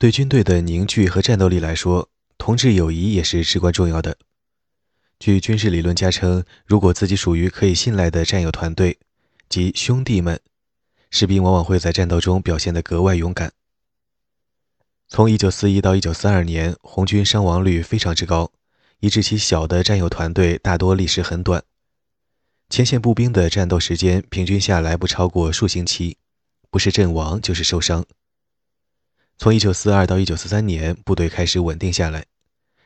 对军队的凝聚和战斗力来说，同志友谊也是至关重要的。据军事理论家称，如果自己属于可以信赖的战友团队，即兄弟们，士兵往往会在战斗中表现得格外勇敢。从1941到1942年，红军伤亡率非常之高，以致其小的战友团队大多历时很短。前线步兵的战斗时间平均下来不超过数星期，不是阵亡就是受伤。从1942到1943年，部队开始稳定下来，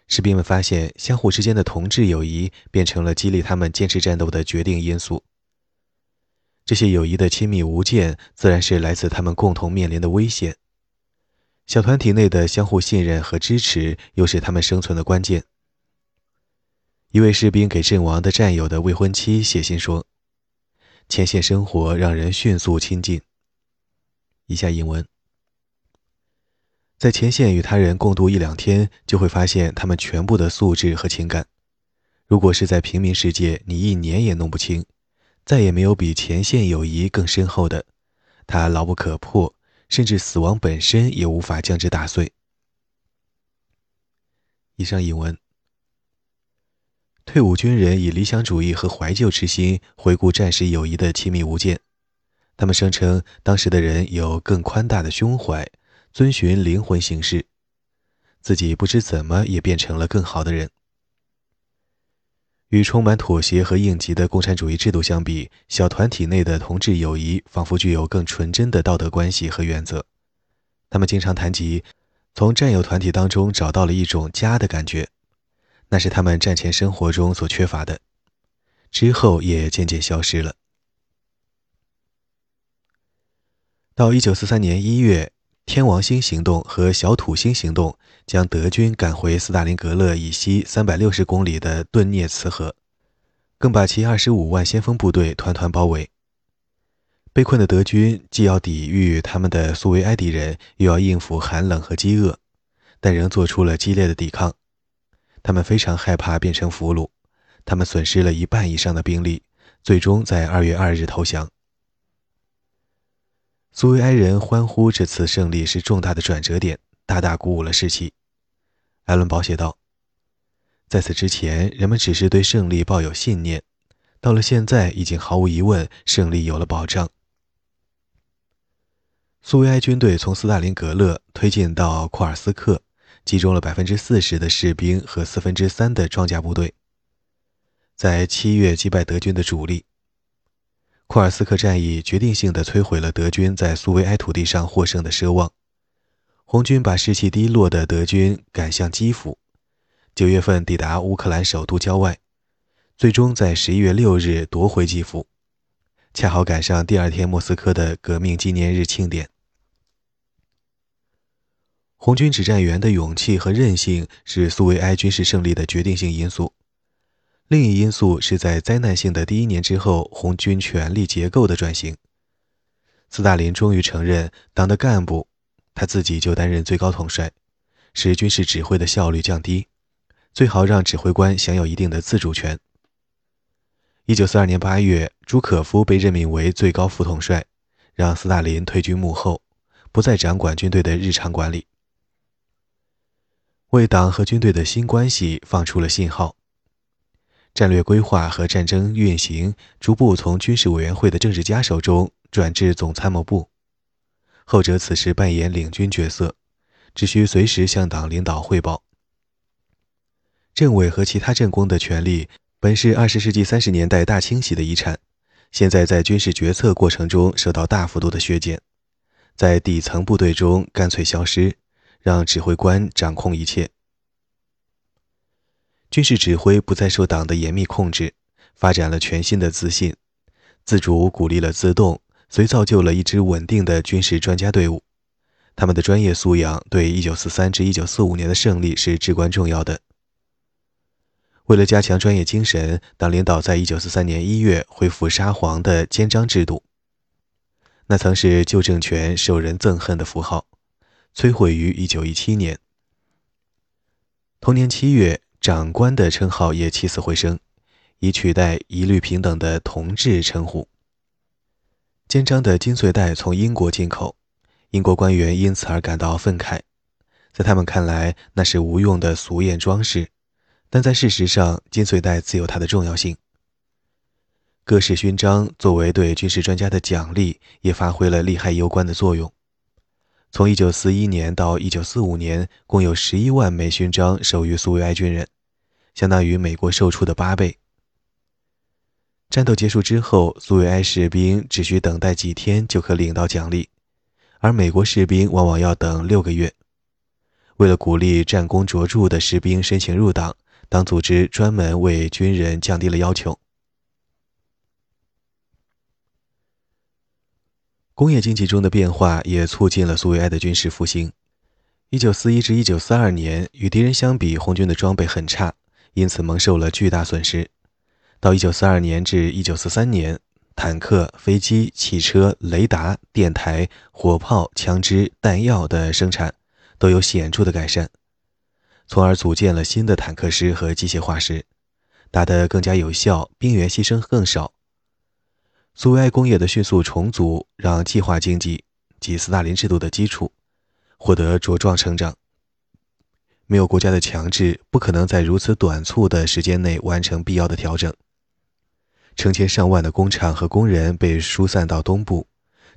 士兵们发现相互之间的同志友谊变成了激励他们坚持战斗的决定因素。这些友谊的亲密无间，自然是来自他们共同面临的危险。小团体内的相互信任和支持，又是他们生存的关键。一位士兵给阵亡的战友的未婚妻写信说：“前线生活让人迅速亲近。”以下引文：在前线与他人共度一两天，就会发现他们全部的素质和情感。如果是在平民世界，你一年也弄不清。再也没有比前线友谊更深厚的，它牢不可破，甚至死亡本身也无法将之打碎。以上引文。退伍军人以理想主义和怀旧之心回顾战时友谊的亲密无间，他们声称当时的人有更宽大的胸怀，遵循灵魂行事，自己不知怎么也变成了更好的人。与充满妥协和应急的共产主义制度相比，小团体内的同志友谊仿佛具有更纯真的道德关系和原则。他们经常谈及从战友团体当中找到了一种家的感觉，那是他们战前生活中所缺乏的，之后也渐渐消失了。到一九四三年一月。天王星行动和小土星行动将德军赶回斯大林格勒以西三百六十公里的顿涅茨河，更把其二十五万先锋部队团团包围。被困的德军既要抵御他们的苏维埃敌人，又要应付寒冷和饥饿，但仍做出了激烈的抵抗。他们非常害怕变成俘虏，他们损失了一半以上的兵力，最终在二月二日投降。苏维埃人欢呼这次胜利是重大的转折点，大大鼓舞了士气。艾伦堡写道：“在此之前，人们只是对胜利抱有信念；到了现在，已经毫无疑问，胜利有了保障。”苏维埃军队从斯大林格勒推进到库尔斯克，集中了百分之四十的士兵和四分之三的装甲部队，在七月击败德军的主力。库尔斯克战役决定性地摧毁了德军在苏维埃土地上获胜的奢望。红军把士气低落的德军赶向基辅，九月份抵达乌克兰首都郊外，最终在十一月六日夺回基辅，恰好赶上第二天莫斯科的革命纪念日庆典。红军指战员的勇气和韧性是苏维埃军事胜利的决定性因素。另一因素是在灾难性的第一年之后，红军权力结构的转型。斯大林终于承认，党的干部，他自己就担任最高统帅，使军事指挥的效率降低，最好让指挥官享有一定的自主权。一九四二年八月，朱可夫被任命为最高副统帅，让斯大林退居幕后，不再掌管军队的日常管理，为党和军队的新关系放出了信号。战略规划和战争运行逐步从军事委员会的政治家手中转至总参谋部，后者此时扮演领军角色，只需随时向党领导汇报。政委和其他政工的权力本是二十世纪三十年代大清洗的遗产，现在在军事决策过程中受到大幅度的削减，在底层部队中干脆消失，让指挥官掌控一切。军事指挥不再受党的严密控制，发展了全新的自信，自主鼓励了自动，遂造就了一支稳定的军事专家队伍。他们的专业素养对1943至1945年的胜利是至关重要的。为了加强专业精神，党领导在1943年1月恢复沙皇的肩章制度，那曾是旧政权受人憎恨的符号，摧毁于1917年。同年7月。长官的称号也起死回生，以取代一律平等的同志称呼。肩章的金穗带从英国进口，英国官员因此而感到愤慨。在他们看来，那是无用的俗艳装饰，但在事实上，金穗带自有它的重要性。各式勋章作为对军事专家的奖励，也发挥了利害攸关的作用。从1941年到1945年，共有11万枚勋章授予苏维埃军人，相当于美国售出的八倍。战斗结束之后，苏维埃士兵只需等待几天就可领到奖励，而美国士兵往往要等六个月。为了鼓励战功卓著的士兵申请入党，党组织专门为军人降低了要求。工业经济中的变化也促进了苏维埃的军事复兴。1941至1942年，与敌人相比，红军的装备很差，因此蒙受了巨大损失。到1942年至1943年，坦克、飞机、汽车、雷达、电台、火炮、枪支、弹药的生产都有显著的改善，从而组建了新的坦克师和机械化师，打得更加有效，兵员牺牲更少。苏维埃工业的迅速重组，让计划经济及斯大林制度的基础获得茁壮成长。没有国家的强制，不可能在如此短促的时间内完成必要的调整。成千上万的工厂和工人被疏散到东部，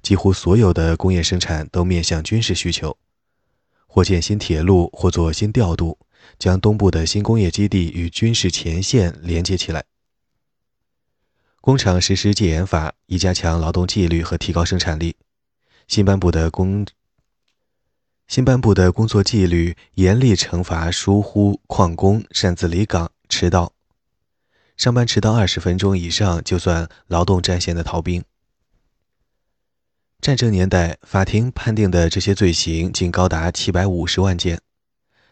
几乎所有的工业生产都面向军事需求，或建新铁路，或做新调度，将东部的新工业基地与军事前线连接起来。工厂实施戒严法，以加强劳动纪律和提高生产力。新颁布的工新颁布的工作纪律严厉惩罚疏忽旷工、擅自离岗、迟到。上班迟到二十分钟以上就算劳动战线的逃兵。战争年代，法庭判定的这些罪行竟高达七百五十万件，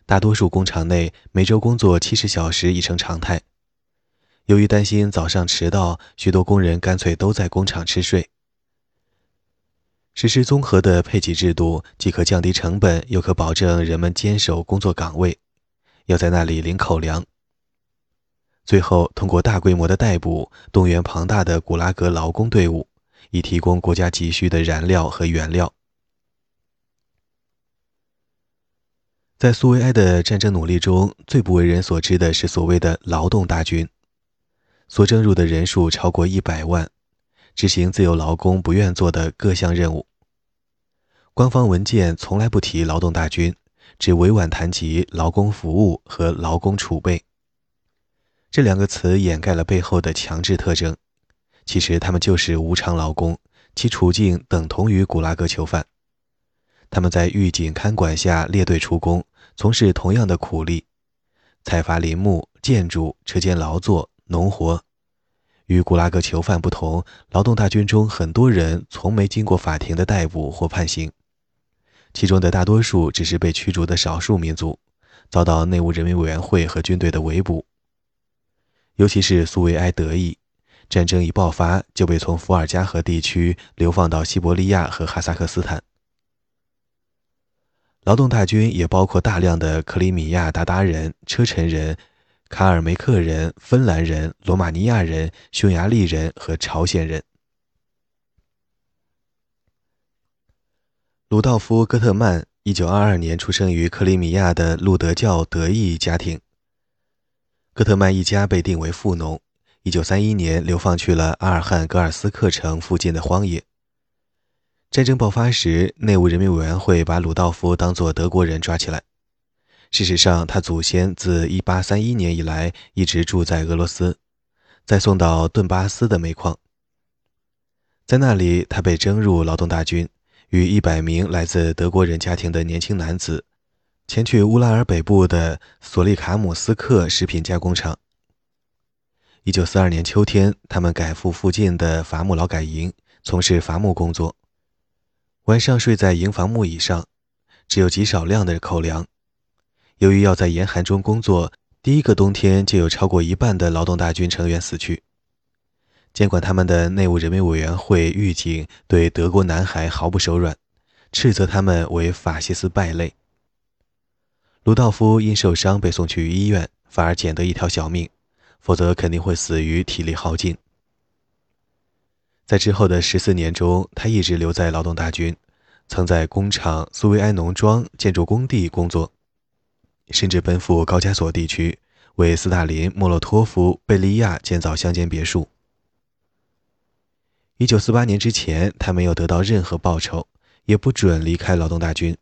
大多数工厂内每周工作七十小时已成常态。由于担心早上迟到，许多工人干脆都在工厂吃睡。实施综合的配给制度，既可降低成本，又可保证人们坚守工作岗位，要在那里领口粮。最后，通过大规模的逮捕，动员庞大的古拉格劳工队伍，以提供国家急需的燃料和原料。在苏维埃的战争努力中，最不为人所知的是所谓的劳动大军。所征入的人数超过一百万，执行自由劳工不愿做的各项任务。官方文件从来不提劳动大军，只委婉谈及劳工服务和劳工储备。这两个词掩盖了背后的强制特征。其实他们就是无偿劳工，其处境等同于古拉格囚犯。他们在狱警看管下列队出工，从事同样的苦力：采伐林木、建筑、车间劳作。农活，与古拉格囚犯不同，劳动大军中很多人从没经过法庭的逮捕或判刑，其中的大多数只是被驱逐的少数民族，遭到内务人民委员会和军队的围捕。尤其是苏维埃德裔，战争一爆发就被从伏尔加河地区流放到西伯利亚和哈萨克斯坦。劳动大军也包括大量的克里米亚鞑靼人、车臣人。卡尔梅克人、芬兰人、罗马尼亚人、匈牙利人和朝鲜人。鲁道夫·戈特曼，一九二二年出生于克里米亚的路德教德裔家庭。戈特曼一家被定为富农。一九三一年流放去了阿尔汉格尔斯克城附近的荒野。战争爆发时，内务人民委员会把鲁道夫当作德国人抓起来。事实上，他祖先自1831年以来一直住在俄罗斯，再送到顿巴斯的煤矿。在那里，他被征入劳动大军，与100名来自德国人家庭的年轻男子，前去乌拉尔北部的索利卡姆斯克食品加工厂。1942年秋天，他们赶赴附近的伐木劳改营，从事伐木工作，晚上睡在营房木椅上，只有极少量的口粮。由于要在严寒中工作，第一个冬天就有超过一半的劳动大军成员死去。监管他们的内务人民委员会狱警对德国男孩毫不手软，斥责他们为法西斯败类。鲁道夫因受伤被送去医院，反而捡得一条小命，否则肯定会死于体力耗尽。在之后的十四年中，他一直留在劳动大军，曾在工厂、苏维埃农庄、建筑工地工作。甚至奔赴高加索地区，为斯大林、莫洛托夫、贝利亚建造乡间别墅。一九四八年之前，他没有得到任何报酬，也不准离开劳动大军。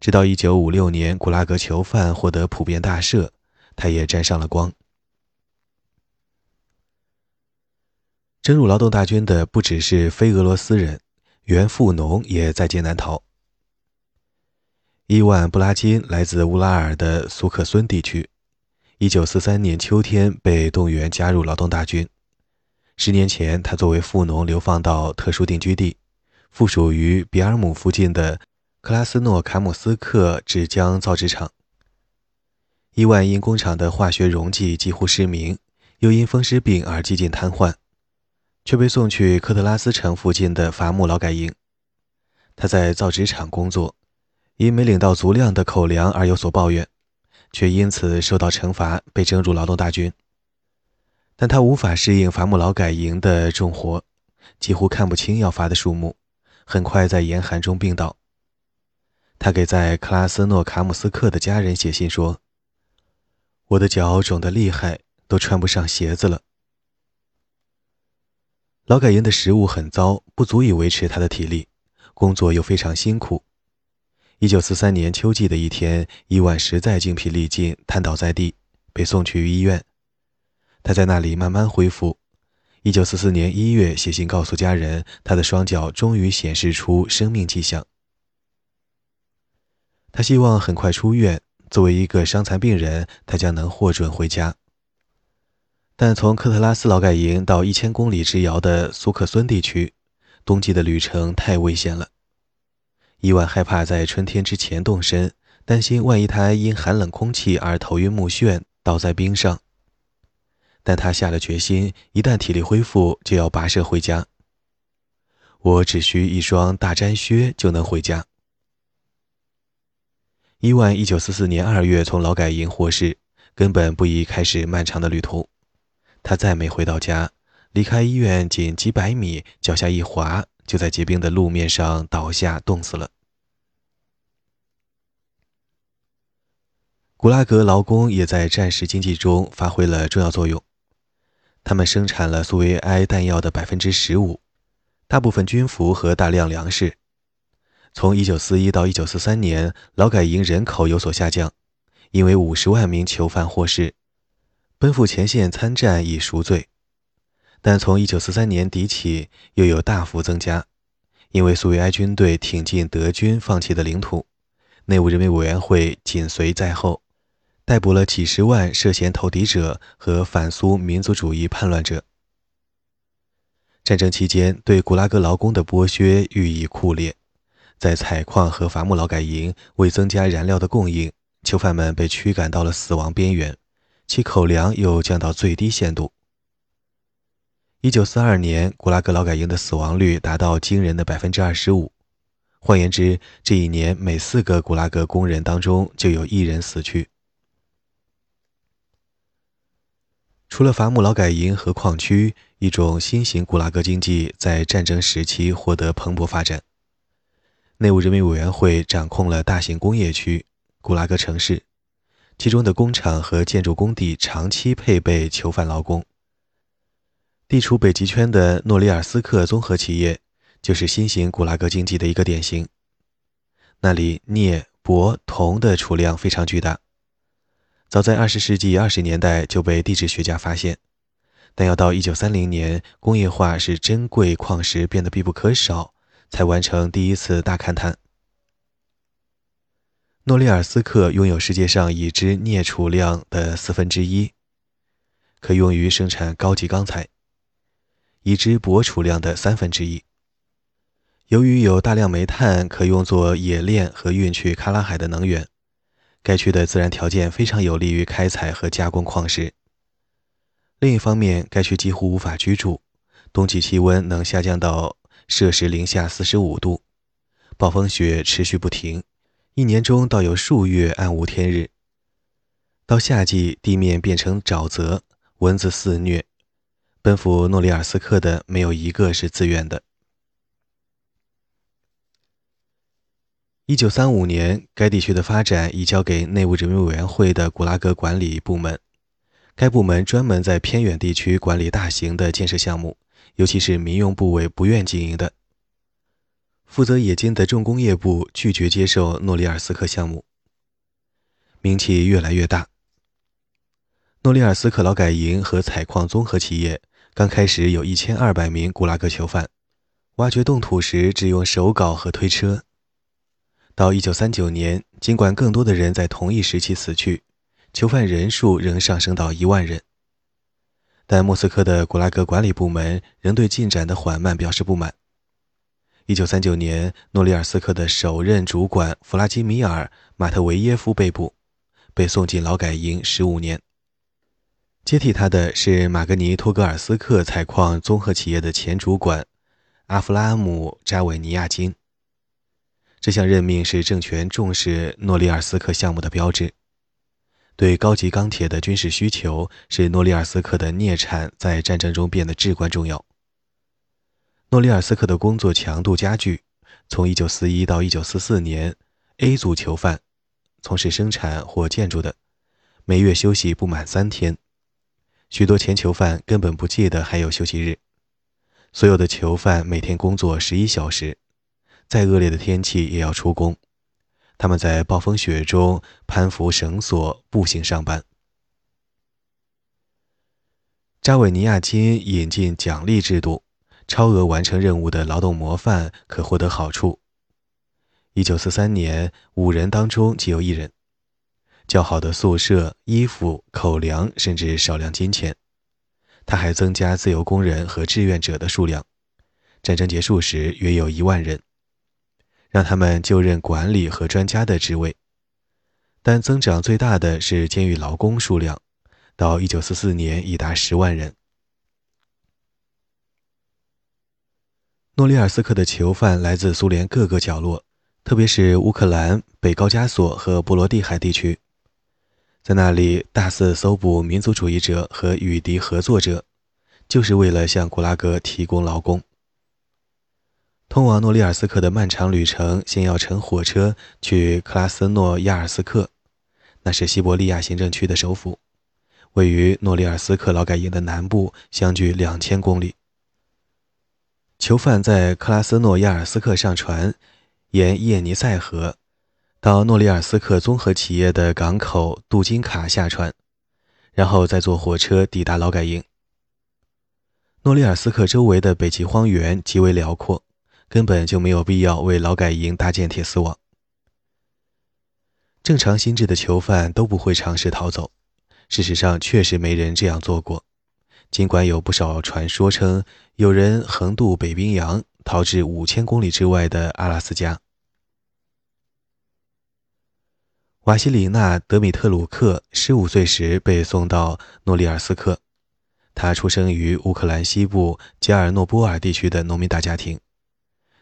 直到一九五六年，古拉格囚犯获得普遍大赦，他也沾上了光。征入劳动大军的不只是非俄罗斯人，原富农也在劫难逃。伊万·布拉金来自乌拉尔的苏克孙地区，1943年秋天被动员加入劳动大军。十年前，他作为富农流放到特殊定居地，附属于比尔姆附近的克拉斯诺卡姆斯克纸浆造纸厂。伊万因工厂的化学溶剂几乎失明，又因风湿病而几近瘫痪。却被送去科特拉斯城附近的伐木劳改营。他在造纸厂工作，因没领到足量的口粮而有所抱怨，却因此受到惩罚，被征入劳动大军。但他无法适应伐木劳改营的重活，几乎看不清要伐的树木，很快在严寒中病倒。他给在克拉斯诺卡姆斯克的家人写信说：“我的脚肿得厉害，都穿不上鞋子了。”劳改营的食物很糟，不足以维持他的体力，工作又非常辛苦。一九四三年秋季的一天，伊万实在精疲力尽，瘫倒在地，被送去医院。他在那里慢慢恢复。一九四四年一月，写信告诉家人，他的双脚终于显示出生命迹象。他希望很快出院。作为一个伤残病人，他将能获准回家。但从科特拉斯劳改营到一千公里之遥的苏克孙地区，冬季的旅程太危险了。伊万害怕在春天之前动身，担心万一他因寒冷空气而头晕目眩，倒在冰上。但他下了决心，一旦体力恢复，就要跋涉回家。我只需一双大毡靴就能回家。伊万一九四四年二月从劳改营获释，根本不宜开始漫长的旅途。他再没回到家，离开医院仅几百米，脚下一滑，就在结冰的路面上倒下，冻死了。古拉格劳工也在战时经济中发挥了重要作用，他们生产了苏维埃弹药的百分之十五，大部分军服和大量粮食。从1941到1943年，劳改营人口有所下降，因为50万名囚犯获释。奔赴前线参战以赎罪，但从1943年底起又有大幅增加，因为苏维埃军队挺进德军放弃的领土，内务人民委员会紧随在后，逮捕了几十万涉嫌投敌者和反苏民族主义叛乱者。战争期间对古拉格劳工的剥削愈以酷烈，在采矿和伐木劳改营，为增加燃料的供应，囚犯们被驱赶到了死亡边缘。其口粮又降到最低限度。一九四二年，古拉格劳改营的死亡率达到惊人的百分之二十五。换言之，这一年每四个古拉格工人当中就有一人死去。除了伐木劳改营和矿区，一种新型古拉格经济在战争时期获得蓬勃发展。内务人民委员会掌控了大型工业区——古拉格城市。其中的工厂和建筑工地长期配备囚犯劳工。地处北极圈的诺里尔斯克综合企业就是新型古拉格经济的一个典型。那里镍、铂、铜的储量非常巨大，早在20世纪20年代就被地质学家发现，但要到1930年，工业化使珍贵矿石变得必不可少，才完成第一次大勘探。诺里尔斯克拥有世界上已知镍储量的四分之一，可用于生产高级钢材；已知铂储量的三分之一。由于有大量煤炭可用作冶炼和运去喀拉海的能源，该区的自然条件非常有利于开采和加工矿石。另一方面，该区几乎无法居住，冬季气温能下降到摄氏零下四十五度，暴风雪持续不停。一年中倒有数月暗无天日。到夏季，地面变成沼泽，蚊子肆虐。奔赴诺里尔斯克的没有一个是自愿的。一九三五年，该地区的发展移交给内务人民委员会的古拉格管理部门。该部门专门在偏远地区管理大型的建设项目，尤其是民用部委不愿经营的。负责冶金的重工业部拒绝接受诺里尔斯克项目，名气越来越大。诺里尔斯克劳改营和采矿综合企业刚开始有一千二百名古拉格囚犯，挖掘冻土时只用手镐和推车。到一九三九年，尽管更多的人在同一时期死去，囚犯人数仍上升到一万人。但莫斯科的古拉格管理部门仍对进展的缓慢表示不满。一九三九年，诺里尔斯克的首任主管弗拉基米尔·马特维耶夫被捕，被送进劳改营十五年。接替他的是马格尼托格尔斯克采矿综合企业的前主管阿弗拉姆·扎韦尼亚金。这项任命是政权重视诺里尔斯克项目的标志。对高级钢铁的军事需求使诺里尔斯克的镍产在战争中变得至关重要。诺里尔斯克的工作强度加剧。从1941到1944年，A 组囚犯从事生产或建筑的，每月休息不满三天。许多前囚犯根本不记得还有休息日。所有的囚犯每天工作十一小时。再恶劣的天气也要出工，他们在暴风雪中攀扶绳索步行上班。扎韦尼亚金引进奖励制度，超额完成任务的劳动模范可获得好处。一九四三年，五人当中仅有一人。较好的宿舍、衣服、口粮，甚至少量金钱。他还增加自由工人和志愿者的数量。战争结束时，约有一万人。让他们就任管理和专家的职位，但增长最大的是监狱劳工数量，到1944年已达十万人。诺里尔斯克的囚犯来自苏联各个角落，特别是乌克兰、北高加索和波罗的海地区，在那里大肆搜捕民族主义者和与敌合作者，就是为了向古拉格提供劳工。通往诺里尔斯克的漫长旅程，先要乘火车去克拉斯诺亚尔斯克，那是西伯利亚行政区的首府，位于诺里尔斯克劳改营的南部，相距两千公里。囚犯在克拉斯诺亚尔斯克上船，沿叶尼塞河到诺里尔斯克综合企业的港口杜金卡下船，然后再坐火车抵达劳改营。诺里尔斯克周围的北极荒原极为辽阔。根本就没有必要为劳改营搭建铁丝网。正常心智的囚犯都不会尝试逃走。事实上，确实没人这样做过。尽管有不少传说称有人横渡北冰洋，逃至五千公里之外的阿拉斯加。瓦西里娜·德米特鲁克十五岁时被送到诺里尔斯克。他出生于乌克兰西部加尔诺波尔地区的农民大家庭。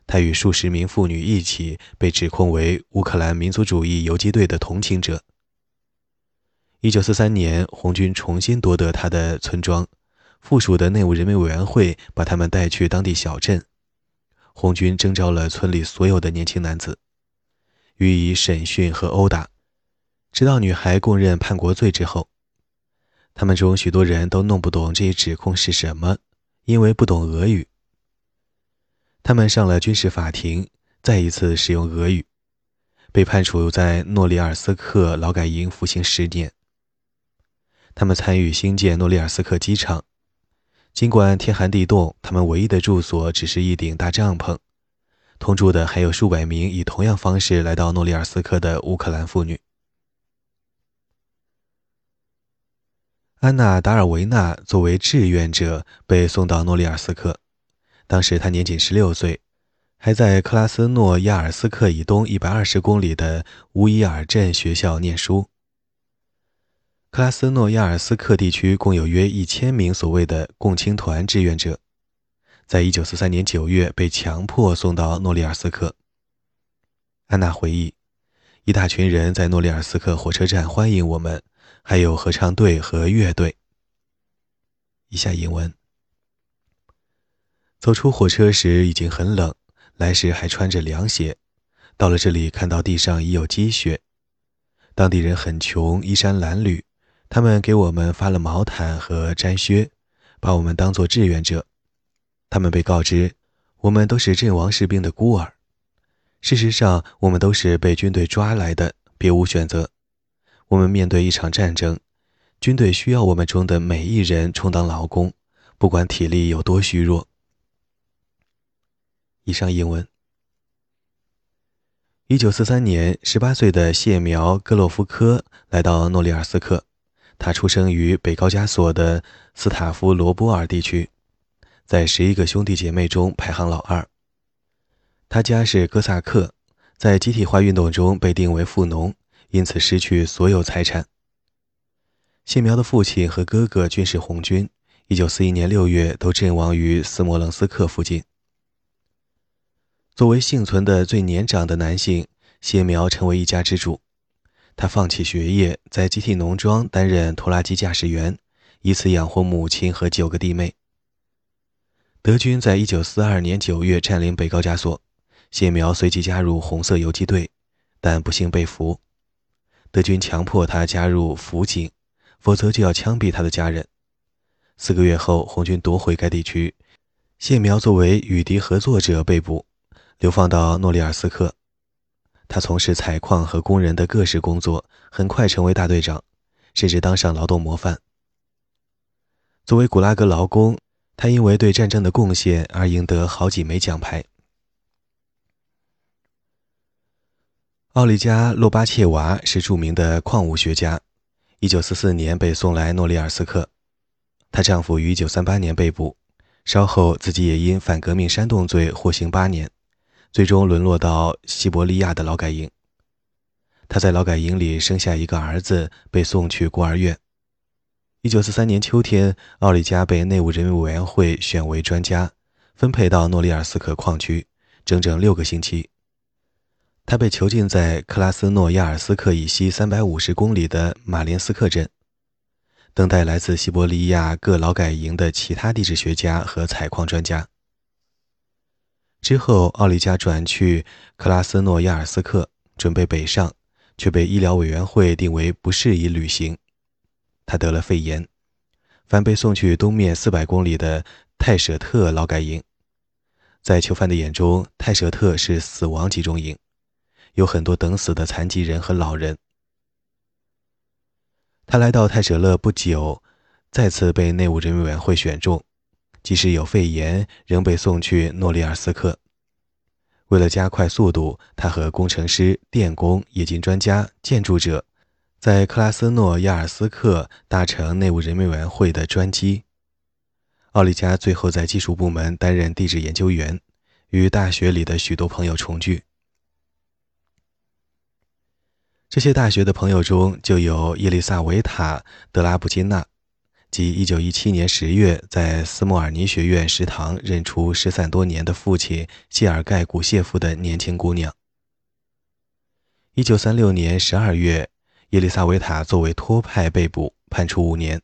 他与数十名妇女一起被指控为乌克兰民族主义游击队的同情者。1943年，红军重新夺得他的村庄，附属的内务人民委员会把他们带去当地小镇。红军征召了村里所有的年轻男子，予以审讯和殴打，直到女孩供认叛国罪之后。他们中许多人都弄不懂这一指控是什么，因为不懂俄语。他们上了军事法庭，再一次使用俄语，被判处在诺里尔斯克劳改营服刑十年。他们参与兴建诺里尔斯克机场，尽管天寒地冻，他们唯一的住所只是一顶大帐篷。同住的还有数百名以同样方式来到诺里尔斯克的乌克兰妇女。安娜·达尔维纳作为志愿者被送到诺里尔斯克。当时他年仅十六岁，还在克拉斯诺亚尔斯克以东一百二十公里的乌伊尔镇学校念书。克拉斯诺亚尔斯克地区共有约一千名所谓的共青团志愿者，在一九四三年九月被强迫送到诺里尔斯克。安娜回忆，一大群人在诺里尔斯克火车站欢迎我们，还有合唱队和乐队。以下引文。走出火车时已经很冷，来时还穿着凉鞋。到了这里，看到地上已有积雪。当地人很穷，衣衫褴褛，他们给我们发了毛毯和毡靴，把我们当作志愿者。他们被告知，我们都是阵亡士兵的孤儿。事实上，我们都是被军队抓来的，别无选择。我们面对一场战争，军队需要我们中的每一人充当劳工，不管体力有多虚弱。以上英文。一九四三年，十八岁的谢苗戈洛夫科来到诺里尔斯克。他出生于北高加索的斯塔夫罗波尔地区，在十一个兄弟姐妹中排行老二。他家是哥萨克，在集体化运动中被定为富农，因此失去所有财产。谢苗的父亲和哥哥均是红军，一九四一年六月都阵亡于斯摩棱斯克附近。作为幸存的最年长的男性，谢苗成为一家之主。他放弃学业，在集体农庄担任拖拉机驾驶员，以此养活母亲和九个弟妹。德军在一九四二年九月占领北高加索，谢苗随即加入红色游击队，但不幸被俘。德军强迫他加入辅警，否则就要枪毙他的家人。四个月后，红军夺回该地区，谢苗作为与敌合作者被捕。流放到诺里尔斯克，他从事采矿和工人的各式工作，很快成为大队长，甚至当上劳动模范。作为古拉格劳工，他因为对战争的贡献而赢得好几枚奖牌。奥利加·洛巴切娃是著名的矿物学家，1944年被送来诺里尔斯克，她丈夫于1938年被捕，稍后自己也因反革命煽动罪获刑八年。最终沦落到西伯利亚的劳改营。她在劳改营里生下一个儿子，被送去孤儿院。一九四三年秋天，奥利加被内务人民委员会选为专家，分配到诺里尔斯克矿区，整整六个星期。他被囚禁在克拉斯诺亚尔斯克以西三百五十公里的马林斯克镇，等待来自西伯利亚各劳改营的其他地质学家和采矿专家。之后，奥利加转去克拉斯诺亚尔斯克，准备北上，却被医疗委员会定为不适宜旅行。他得了肺炎，反被送去东面四百公里的泰舍特劳改营。在囚犯的眼中，泰舍特是死亡集中营，有很多等死的残疾人和老人。他来到泰舍勒不久，再次被内务人民委员会选中。即使有肺炎，仍被送去诺里尔斯克。为了加快速度，他和工程师、电工、冶金专家、建筑者，在克拉斯诺亚尔斯克搭乘内务人民委员会的专机。奥利加最后在技术部门担任地质研究员，与大学里的许多朋友重聚。这些大学的朋友中，就有伊丽萨维塔·德拉布金娜。即1917年10月，在斯莫尔尼学院食堂认出失散多年的父亲谢尔盖·古谢夫的年轻姑娘。1936年12月，耶利萨维塔作为托派被捕，判处五年，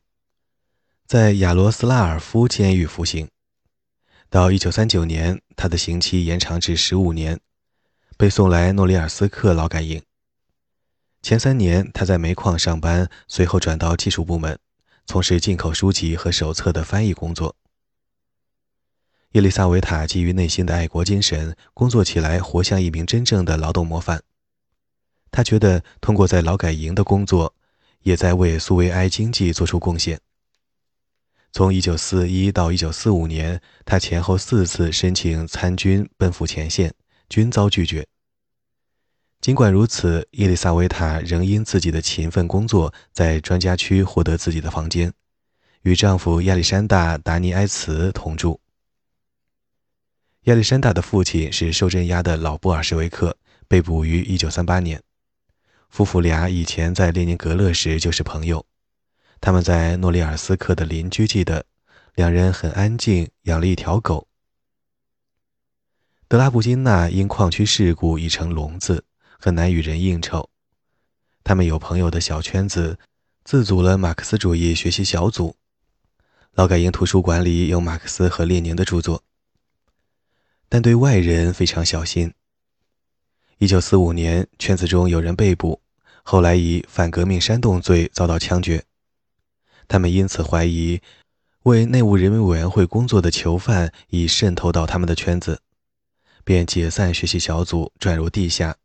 在亚罗斯拉尔夫监狱服刑。到1939年，他的刑期延长至15年，被送来诺里尔斯克劳改营。前三年，他在煤矿上班，随后转到技术部门。从事进口书籍和手册的翻译工作。伊丽莎维塔基于内心的爱国精神，工作起来活像一名真正的劳动模范。他觉得通过在劳改营的工作，也在为苏维埃经济做出贡献。从1941到1945年，他前后四次申请参军奔赴前线，均遭拒绝。尽管如此，伊丽莎维塔仍因自己的勤奋工作，在专家区获得自己的房间，与丈夫亚历山大·达尼埃茨同住。亚历山大的父亲是受镇压的老布尔什维克，被捕于1938年。夫妇俩以前在列宁格勒时就是朋友，他们在诺里尔斯克的邻居记得，两人很安静，养了一条狗。德拉布金娜因矿区事故已成聋子。很难与人应酬。他们有朋友的小圈子，自组了马克思主义学习小组。劳改营图书馆里有马克思和列宁的著作，但对外人非常小心。一九四五年，圈子中有人被捕，后来以反革命煽动罪遭到枪决。他们因此怀疑，为内务人民委员会工作的囚犯已渗透到他们的圈子，便解散学习小组，转入地下。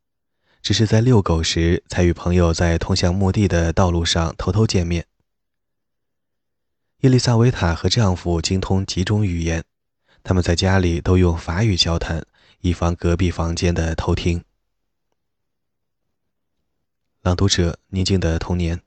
只是在遛狗时，才与朋友在通向墓地的道路上偷偷见面。伊丽莎维塔和丈夫精通几种语言，他们在家里都用法语交谈，以防隔壁房间的偷听。朗读者：宁静的童年。